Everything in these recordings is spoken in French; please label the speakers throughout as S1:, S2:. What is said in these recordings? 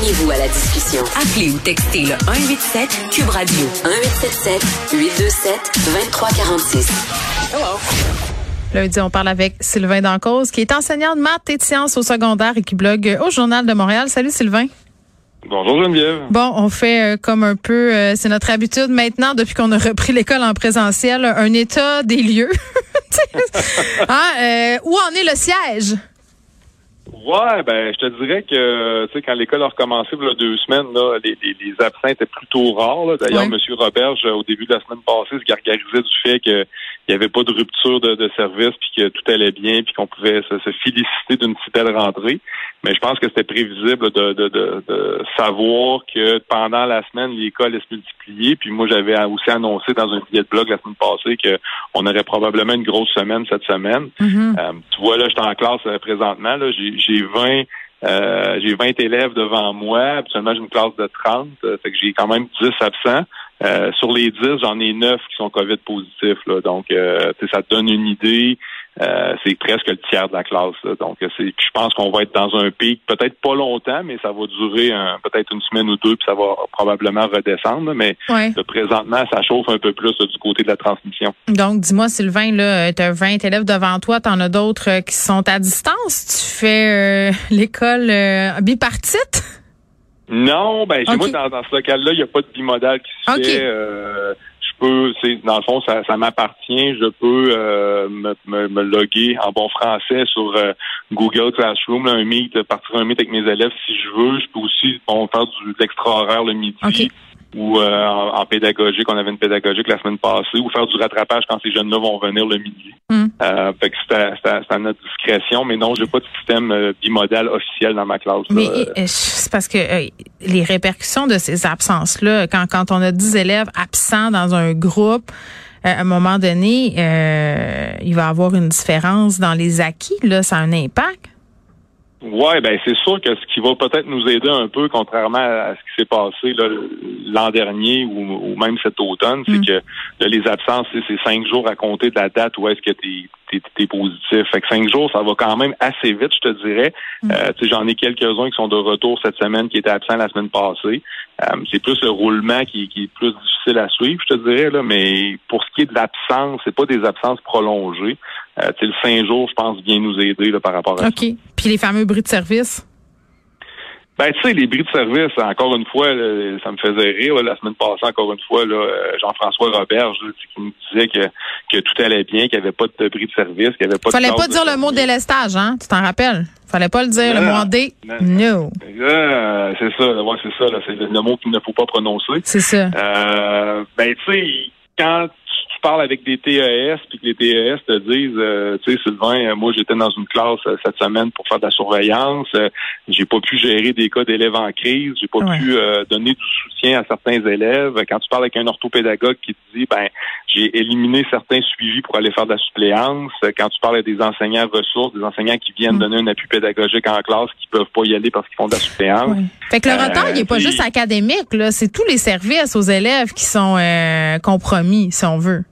S1: Joignez-vous à la discussion. Appelez ou textez le 187 Cube Radio 1877 827 2346.
S2: Hello. Lundi, on parle avec Sylvain Dancause, qui est enseignant de maths et de sciences au secondaire et qui blogue au Journal de Montréal. Salut Sylvain.
S3: Bonjour Geneviève.
S2: Bon, on fait euh, comme un peu, euh, c'est notre habitude maintenant depuis qu'on a repris l'école en présentiel, un état des lieux. hein, euh, où en est le siège?
S3: Ouais, ben je te dirais que tu sais quand l'école a recommencé il y a deux semaines, là, les, les, absents étaient plutôt rares. D'ailleurs, M. Roberge, au début de la semaine passée, se gargarisait du fait qu'il n'y avait pas de rupture de, service, puis que tout allait bien, puis qu'on pouvait se, féliciter d'une si belle rentrée. Mais je pense que c'était prévisible de, de, de, savoir que pendant la semaine, l'école allait se multiplier. Puis moi, j'avais aussi annoncé dans un billet de blog la semaine passée qu'on aurait probablement une grosse semaine cette semaine.
S2: Mm-hmm.
S3: Euh, tu vois, là, je suis en classe euh, présentement. Là, j'ai 20 euh, j'ai 20 élèves devant moi. Habituellement, j'ai une classe de 30. Euh, fait que j'ai quand même 10 absents. Euh, sur les 10, j'en ai 9 qui sont COVID positifs. Là. Donc, ça te donne une idée. Euh, c'est presque le tiers de la classe. Donc, c'est, je pense qu'on va être dans un pic, peut-être pas longtemps, mais ça va durer peut-être une semaine ou deux, puis ça va probablement redescendre. Mais présentement, ça chauffe un peu plus du côté de la transmission.
S2: Donc, dis-moi, Sylvain, là, tu as 20 élèves devant toi, tu en as d'autres euh, qui sont à distance? Tu fais euh, l'école bipartite?
S3: Non, ben chez moi, dans, ce local-là, il n'y a pas de bimodal qui se fait peux, dans le fond, ça, ça m'appartient. Je peux euh, me, me, loguer en bon français sur euh, Google Classroom, un meet, partir un meet avec mes élèves si je veux. Je peux aussi bon, faire du, de l'extra horaire le midi ou euh, en, pédagogique, on avait une pédagogique la semaine passée, ou faire du rattrapage quand ces jeunes-là vont venir le midi.
S2: Hmm.
S3: Euh, fait que c'est à, notre discrétion, mais non, j'ai pas de système euh, bimodal officiel dans ma classe.
S2: Mais c'est parce que les répercussions de ces absences-là, quand, quand on a 10 élèves absents dans un groupe, à un moment donné, il va y avoir une différence dans les acquis, là, ça a un impact.
S3: Ouais, ben c'est sûr que ce qui va peut-être nous aider un peu, contrairement à ce qui s'est passé l'an dernier ou, même cet automne, c'est mm. que les absences, c'est cinq jours à compter de la date où est-ce que tu es, positif. Fait que cinq jours, ça va quand même assez vite, je te dirais. Mm. Euh, J'en ai quelques-uns qui sont de retour cette semaine, qui étaient absents la semaine passée. Euh, c'est plus le roulement qui, qui, est plus difficile à suivre, je te dirais, là, mais pour ce qui est de l'absence, c'est pas des absences prolongées. Euh, le cinq jours, je pense, vient nous aider là, par rapport à ça.
S2: OK. Puis les fameux bris de service?
S3: Ben, tu sais, les bris de service, encore une fois, ça me faisait rire. la semaine passée, encore une fois, euh, Jean-François Robert qui me disait que, que tout allait bien, qu'il n'y avait pas de bris de service, qu'il n'y avait pas
S2: Fallait pas dire le mot délestage, hein? Tu t'en rappelles? Fallait pas le dire, le mot D. No.
S3: c'est ça, ouais, c'est ça, c'est le, mot qu'il ne faut pas prononcer.
S2: C'est ça.
S3: Euh, ben, tu sais, quand parles avec des TES puis que les TES te disent, euh, tu sais, Sylvain, euh, moi j'étais dans une classe euh, cette semaine pour faire de la surveillance, j'ai pas pu gérer des cas d'élèves en crise, j'ai pas pu donner du soutien à certains élèves. Quand tu parles avec un orthopédagogue qui te dit, ben, j'ai éliminé certains suivis pour aller faire de la suppléance. Quand tu parles des enseignants ressources, des enseignants qui viennent mm. donner un appui pédagogique en classe, qui peuvent pas y aller parce qu'ils font de la suppléance.
S2: Fait que le retard, il n'est pas juste académique, là. C'est tous les services aux élèves qui sont compromis, si on veut.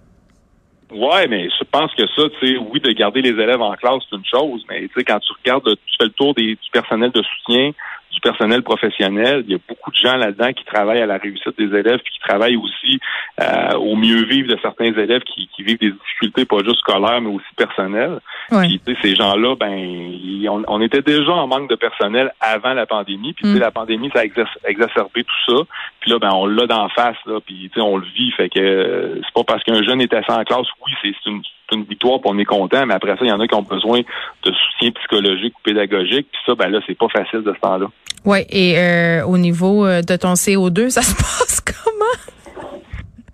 S3: Ouais, mais je pense que ça, tu sais, oui, de garder les élèves en classe, c'est une chose, mais tu sais, quand tu regardes, tu fais le tour des, du personnel de soutien, du personnel professionnel. Il y a beaucoup de gens là-dedans qui travaillent à la réussite des élèves, puis qui travaillent aussi euh, au mieux vivre de certains élèves qui, qui, vivent des difficultés pas juste scolaires, mais aussi personnelles. Puis ces gens-là, ben, on, était déjà en manque de personnel avant la pandémie. Puis mm. la pandémie, ça a exacerbé tout ça. Puis là, ben, on l'a d'en face, là, puis on le vit. Fait que euh, c'est pas parce qu'un jeune est assis en classe, oui, c'est une une victoire, puis on est content, mais après ça, il y en a qui ont besoin de soutien psychologique ou pédagogique, puis ça, ben là, c'est pas facile de ce temps-là.
S2: Oui, et euh, au niveau euh, de ton CO2, ça se passe comment?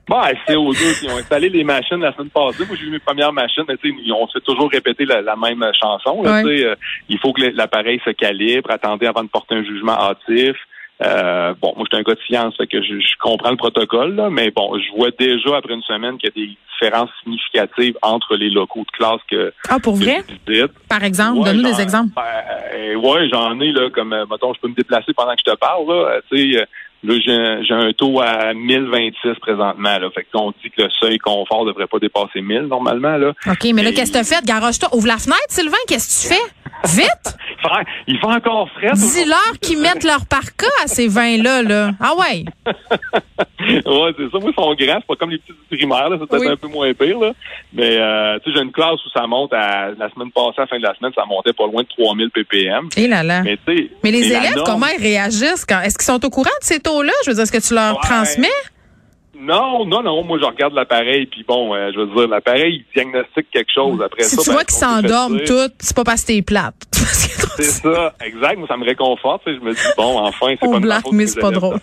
S3: Bah, CO2, ils ont installé les machines la semaine passée. Moi, j'ai vu mes premières machines, mais ils ont fait toujours répéter la, même chanson. Là, euh, il faut que l'appareil se calibre, attendez avant de porter un jugement hâtif. Euh, bon, moi, je suis un gars de science, fait que je, comprends le protocole, là, mais bon, je vois déjà après une semaine qu'il y a des différences significatives entre les locaux de classe que.
S2: Ah, pour vrai? Par exemple, donne-nous des exemples.
S3: Ben, ouais, j'en ai, là, comme, euh, mettons, je peux me déplacer pendant que je te parle, là, tu sais. Là, j'ai un taux à 1026 présentement. Là. Fait qu'on dit que le seuil confort ne devrait pas dépasser 1000 normalement. Là.
S2: OK, mais là, qu'est-ce que tu as fait? Garoche-toi. Ouvre la fenêtre, Sylvain. Qu'est-ce que tu fais? Vite!
S3: il fait encore frais.
S2: Dis-leur qu'ils mettent leur parka à ces vins-là. Là. Ah ouais?
S3: ouais, c'est ça. Moi, ils sont grands. C'est pas comme les petits primaires. Là. Ça peut être un peu moins pire. Là. Mais euh, tu sais, j'ai une classe où ça monte à la semaine passée, à la fin de la semaine, ça montait pas loin de 3000 ppm.
S2: Et eh là là. Mais, mais les élèves, comment ils réagissent? Quand... Est-ce qu'ils sont au courant de ces taux-là? Je veux dire, est-ce que tu leur transmets?
S3: Non, non, non. Moi, je regarde l'appareil, puis bon, euh, je veux dire, l'appareil, il diagnostique quelque chose après
S2: si
S3: ça.
S2: Si tu ben, vois qu'ils s'endorment toutes, c'est pas parce que t'es plate.
S3: c'est ça, exact. Moi, ça me réconforte. Je me dis, bon, enfin, c'est pas
S2: blague, mais c'est pas drôle.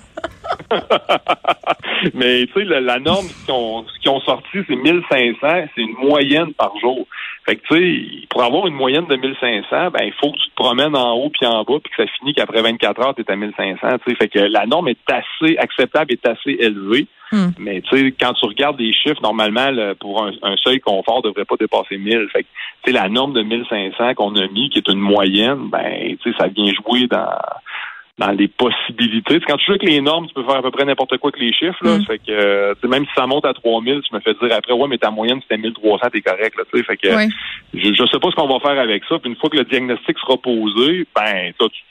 S3: mais tu sais, la, norme, ce qu'ils ont, ont, sorti, c'est 1500. C'est une moyenne par jour. Fait que tu sais, pour avoir une moyenne de 1500, ben il faut que tu te promènes en haut puis en bas, puis que ça finit qu'après 24 heures, tu es à 1500. Tu sais, fait que la norme est assez acceptable, est assez élevée. Hmm. Mais tu sais, quand tu regardes les chiffres, normalement, pour un, seuil confort, devrait pas dépasser 1000. Fait que, tu sais, la norme de 1500 qu'on a mis, qui est une moyenne, ben, tu sais, ça vient jouer dans dans les possibilités. quand tu joues avec les normes, tu peux faire à peu près n'importe quoi avec les chiffres. Là. Mm. Fait que euh, même si ça monte à 3000, tu me fais dire après, ouais, mais ta moyenne, c'était 1300, t'es correct. Là, fait que je, je sais pas ce qu'on va faire avec ça. Puis une fois que le diagnostic sera posé, ben, toi, tu,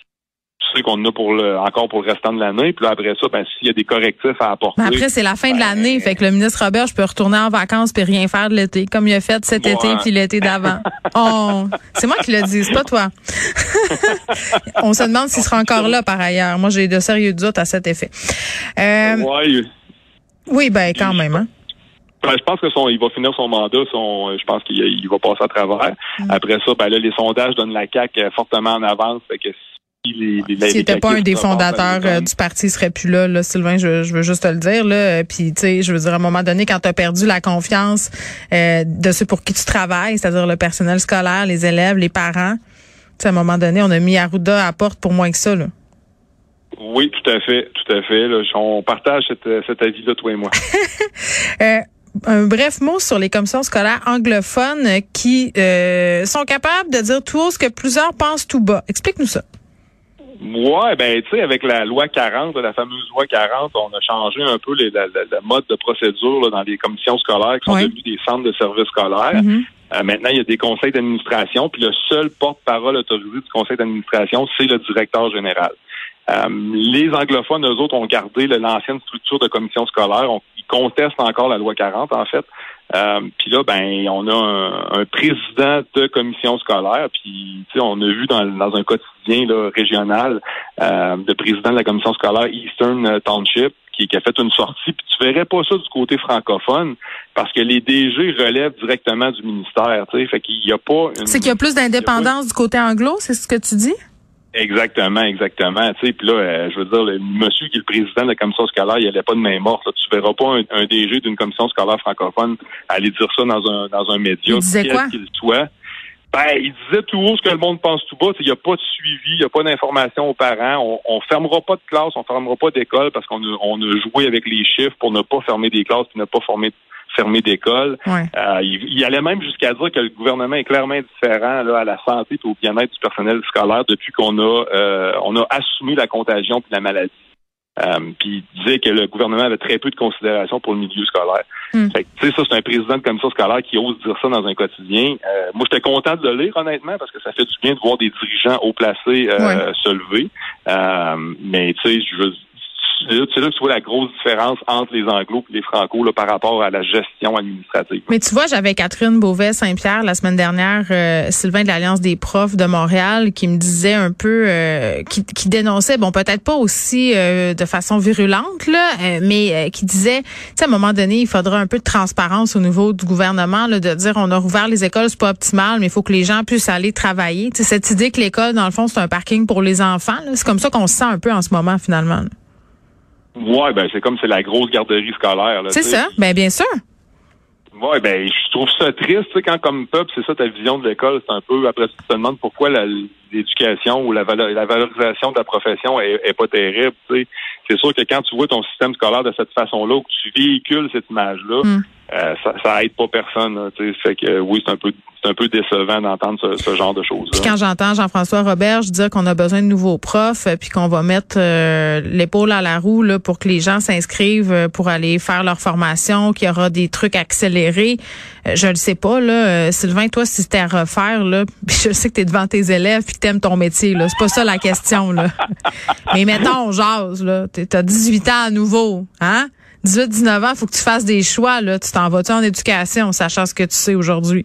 S3: qu'on a pour le, encore pour le restant de l'année. Puis là, après ça, ben, s'il y a des correctifs à apporter.
S2: après, c'est la fin de ben, l'année. Fait que le ministre Robert, je peux retourner en vacances puis rien faire de l'été, comme il a fait cet été puis l'été d'avant. oh, c'est moi qui le dis, c'est pas toi. On se demande s'il sera encore là, par ailleurs. Moi, j'ai de sérieux doutes à cet effet.
S3: Euh,
S2: oui, ben, quand même, hein.
S3: Ben, je pense que son, il va finir son mandat. Son, je pense qu'il va passer à travers. Mm. Après ça, ben là, les sondages donnent la CAQ fortement en avance. Fait que
S2: s'il n'était pas un des fondateurs euh, du parti, il serait plus là, là Sylvain, je, veux juste te le dire. Là. Puis, tu sais, je veux dire, à un moment donné, quand tu as perdu la confiance euh, de ceux pour qui tu travailles, c'est-à-dire le personnel scolaire, les élèves, les parents, à un moment donné, on a mis Arruda à porte pour moins que ça. Là.
S3: Oui, tout à fait, tout à fait. On partage cet avis-là, toi et moi.
S2: euh, un bref mot sur les commissions scolaires anglophones qui euh, sont capables de dire tout ce que plusieurs pensent tout bas. Explique-nous ça.
S3: Ouais, ben tu sais, avec la loi 40, la fameuse loi 40, on a changé un peu les, la, mode de procédure dans les commissions scolaires qui sont devenues des centres de services scolaires. Mm-hmm. Euh, maintenant, il y a des conseils d'administration, puis le seul porte-parole autorisé du conseil d'administration, c'est le directeur général. Euh, les anglophones, eux autres, ont gardé l'ancienne structure de commission scolaire. ils contestent encore la loi 40, en fait. Euh, puis là, ben, on a un, président de commission scolaire, puis on a vu dans, dans un quotidien là, régional euh, le président de la commission scolaire Eastern Township qui, qui a fait une sortie, puis tu verrais pas ça du côté francophone, parce que les DG relèvent directement du ministère, tu sais, fait qu'il y a pas...
S2: C'est qu'il y a plus d'indépendance du côté anglo, c'est ce que tu dis?
S3: Exactement, exactement. Tu sais, puis là, euh, je veux dire, le monsieur qui est le président de la commission scolaire, il n'allait pas de main morte. Tu verras pas un, DG d'une commission scolaire francophone aller dire ça dans un dans un média,
S2: quel
S3: qu'il soit. Ben, il disait tout haut ce que le monde pense tout bas. Il n'y a pas de suivi, il n'y a pas d'information aux parents. On, on fermera pas de classe, on fermera pas d'école parce qu'on a, on a joué avec les chiffres pour ne pas fermer des classes et ne pas former fermé d'école.
S2: Euh,
S3: il, allait même jusqu'à dire que le gouvernement est clairement indifférent là, à la santé et au bien-être du personnel scolaire depuis qu'on a euh, on a assumé la contagion puis la maladie. Euh, puis il disait que le gouvernement avait très peu de considération pour le milieu scolaire.
S2: Hmm.
S3: Fait que, ça, c'est un président de commission scolaire qui ose dire ça dans un quotidien. Euh, moi, j'étais content de le lire, honnêtement, parce que ça fait du bien de voir des dirigeants haut placés euh, se lever. mais tu sais, je veux c'est là que tu vois la grosse différence entre les anglos et les franco là, par rapport à la gestion administrative.
S2: Mais tu vois, j'avais Catherine Beauvais-Saint-Pierre la semaine dernière, euh, Sylvain de l'Alliance des profs de Montréal, qui me disait un peu, euh, qui, qui, dénonçait, bon, peut-être pas aussi euh, de façon virulente, là, mais qui disait, tu sais, à un moment donné, il faudra un peu de transparence au niveau du gouvernement, là, de dire, on a rouvert les écoles, c'est pas optimal, mais il faut que les gens puissent aller travailler. Tu sais, cette idée que l'école, dans le fond, c'est un parking pour les enfants, c'est comme ça qu'on se sent un peu en ce moment, finalement.
S3: Ouais, ben c'est comme c'est la grosse garderie scolaire.
S2: C'est ça, ben bien sûr.
S3: Ouais, ben je trouve ça triste, quand comme peuple, c'est ça ta vision de l'école, c'est un peu après tu te demandes pourquoi l'éducation ou la, la valorisation de la profession est, est pas terrible, tu sais. C'est sûr que quand tu vois ton système scolaire de cette façon-là, ou que tu véhicules cette image-là, mm. euh, ça, ça aide pas personne. Tu sais, fait que oui, c'est un peu c'est un peu décevant d'entendre ce, genre de choses.
S2: Puis quand j'entends Jean-François Robert dire qu'on a besoin de nouveaux profs, euh, puis qu'on va mettre euh, l'épaule à la roue là, pour que les gens s'inscrivent euh, pour aller faire leur formation, qu'il y aura des trucs accélérés, je le sais pas là. Sylvain, toi, si c'était à refaire là, je sais que tu es devant tes élèves puis que t'aimes ton métier là, c'est pas ça la question là. Mais mettons, jase là, t'as 18 ans à nouveau, hein? 18-19 ans, faut que tu fasses des choix là. Tu t'en vas-tu en éducation, sachant ce que tu sais aujourd'hui?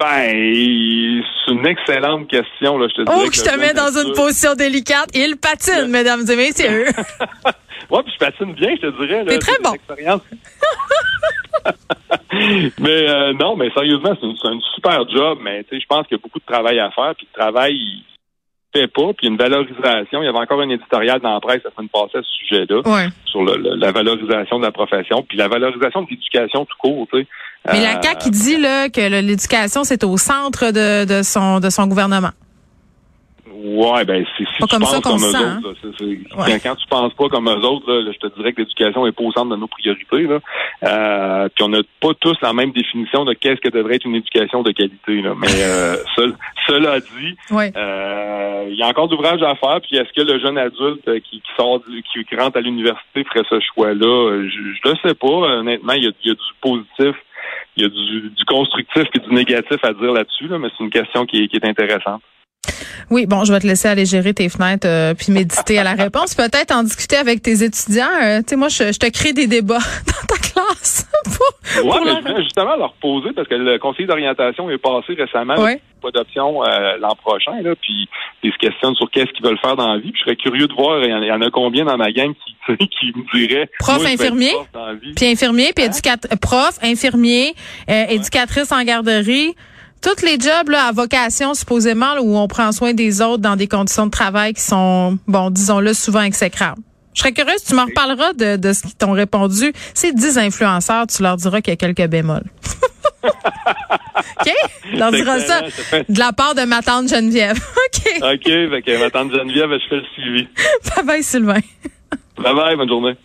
S3: Ben, c'est une excellente question. Là, je te
S2: oh, que je te mets dans une position délicate. Il patine, mesdames et messieurs.
S3: Ouais, puis je patine bien, je te dirais.
S2: C'est très bon.
S3: mais euh, non, mais sérieusement, c'est un super job. Mais tu sais, je pense qu'il y a beaucoup de travail à faire. Puis le travail, il fait pas. Puis une valorisation. Il y avait encore un éditorial dans la presse la semaine passée à ce sujet-là. Sur la valorisation de la profession. Puis la valorisation de l'éducation tout court, tu sais.
S2: Mais la CAQ qui dit là, que l'éducation, c'est au centre de, de, son, de son gouvernement.
S3: Ouais, ben si pas tu comme penses comme eux autres. Quand tu penses pas comme eux autres, là, je te dirais que l'éducation est pas au centre de nos priorités. Là. Euh, puis on n'a pas tous la même définition de qu'est-ce que devrait être une éducation de qualité. Là. Mais euh, cela dit, euh, il y a encore d'ouvrages à faire. Puis est-ce que le jeune adulte qui, qui sort, qui, qui rentre à l'université ferait ce choix-là? Je, je le sais pas. Honnêtement, il y a, y a du positif il y a du, constructif et du négatif à dire là-dessus, là, mais c'est une question qui est, intéressante.
S2: Oui, bon, je vais te laisser aller gérer tes fenêtres euh, puis méditer à la réponse. Peut-être en discuter avec tes étudiants. Euh, tu sais, moi, je, te crée des débats dans ta classe.
S3: Oui, mais je voulais justement leur poser parce que le conseiller d'orientation est passé récemment. Ouais. Pas d'option euh, l'an prochain, là, puis ils se questionnent sur qu'est-ce qu'ils veulent faire dans la vie. Puis je serais curieux de voir, il y en a combien dans ma gang qui, qui me diraient...
S2: Prof, infirmier, puis infirmier, puis hein? prof, infirmier, éducatrice en garderie tous les jobs là, à vocation supposément où on prend soin des autres dans des conditions de travail qui sont, bon, disons-le, souvent exécrables. Je serais curieuse, tu m'en reparleras de, de ce qu'ils t'ont répondu. C'est 10 influenceurs, tu leur diras qu'il y a quelques bémols. OK? Leur diras ça de la part de ma tante Geneviève. OK.
S3: OK, ma tante Geneviève, je fais le suivi.
S2: bye bye, Sylvain.
S3: bye bye, bonne journée.